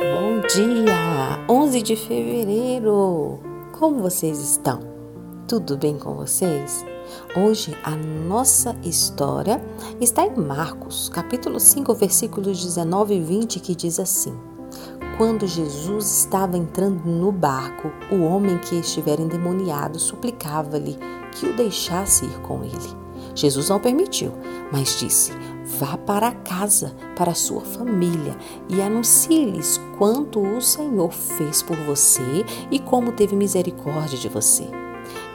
Bom dia! 11 de fevereiro! Como vocês estão? Tudo bem com vocês? Hoje a nossa história está em Marcos, capítulo 5, versículos 19 e 20, que diz assim: Quando Jesus estava entrando no barco, o homem que estivera endemoniado suplicava-lhe que o deixasse ir com ele. Jesus não permitiu, mas disse: Vá para casa, para sua família e anuncie-lhes quanto o Senhor fez por você e como teve misericórdia de você.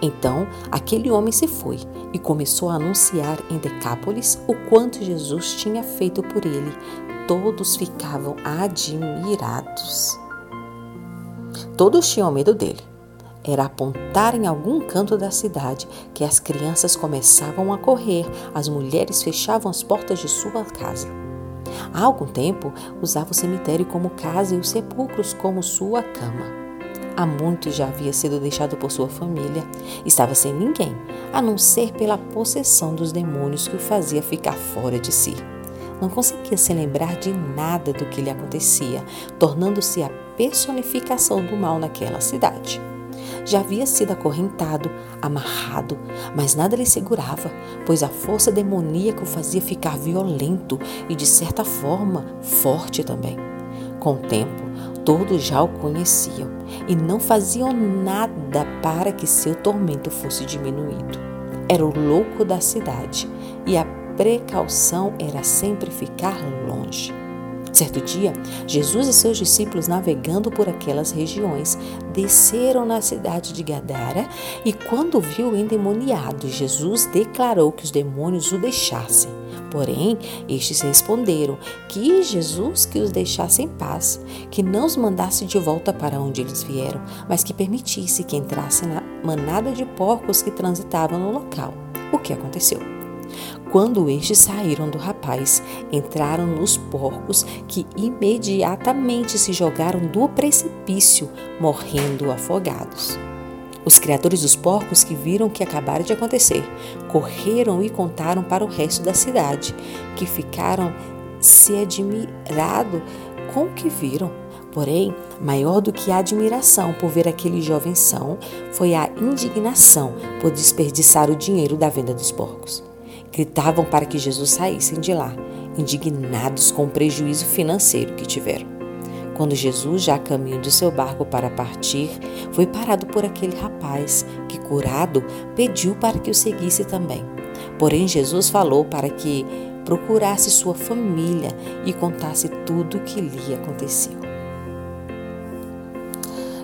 Então aquele homem se foi e começou a anunciar em Decápolis o quanto Jesus tinha feito por ele. Todos ficavam admirados. Todos tinham medo dele era apontar em algum canto da cidade que as crianças começavam a correr, as mulheres fechavam as portas de sua casa. Há algum tempo usava o cemitério como casa e os sepulcros como sua cama. Há muito já havia sido deixado por sua família, estava sem ninguém, a não ser pela possessão dos demônios que o fazia ficar fora de si. Não conseguia se lembrar de nada do que lhe acontecia, tornando-se a personificação do mal naquela cidade. Já havia sido acorrentado, amarrado, mas nada lhe segurava, pois a força demoníaca o fazia ficar violento e, de certa forma, forte também. Com o tempo, todos já o conheciam e não faziam nada para que seu tormento fosse diminuído. Era o louco da cidade e a precaução era sempre ficar longe. Certo dia, Jesus e seus discípulos, navegando por aquelas regiões, desceram na cidade de Gadara e, quando viu o endemoniado, Jesus declarou que os demônios o deixassem. Porém, estes responderam que Jesus que os deixasse em paz, que não os mandasse de volta para onde eles vieram, mas que permitisse que entrassem na manada de porcos que transitavam no local. O que aconteceu? Quando estes saíram do rapaz, entraram nos porcos que imediatamente se jogaram do precipício, morrendo afogados. Os criadores dos porcos que viram o que acabara de acontecer correram e contaram para o resto da cidade, que ficaram se admirado com o que viram. Porém, maior do que a admiração por ver aquele jovem são foi a indignação por desperdiçar o dinheiro da venda dos porcos. Gritavam para que Jesus saísse de lá, indignados com o prejuízo financeiro que tiveram. Quando Jesus, já a caminho do seu barco para partir, foi parado por aquele rapaz que, curado, pediu para que o seguisse também. Porém, Jesus falou para que procurasse sua família e contasse tudo o que lhe aconteceu.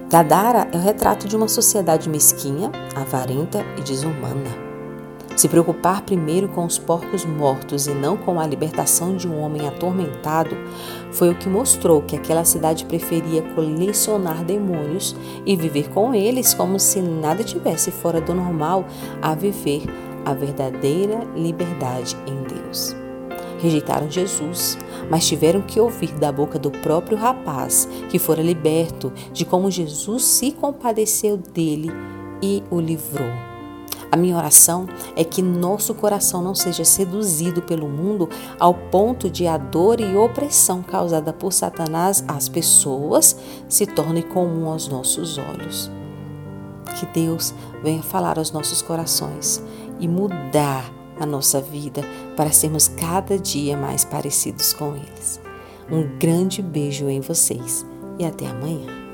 Gadara é o retrato de uma sociedade mesquinha, avarenta e desumana. Se preocupar primeiro com os porcos mortos e não com a libertação de um homem atormentado foi o que mostrou que aquela cidade preferia colecionar demônios e viver com eles como se nada tivesse fora do normal a viver a verdadeira liberdade em Deus. Rejeitaram Jesus, mas tiveram que ouvir da boca do próprio rapaz que fora liberto de como Jesus se compadeceu dele e o livrou. A minha oração é que nosso coração não seja seduzido pelo mundo ao ponto de a dor e opressão causada por Satanás às pessoas se torne comum aos nossos olhos. Que Deus venha falar aos nossos corações e mudar a nossa vida para sermos cada dia mais parecidos com eles. Um grande beijo em vocês e até amanhã.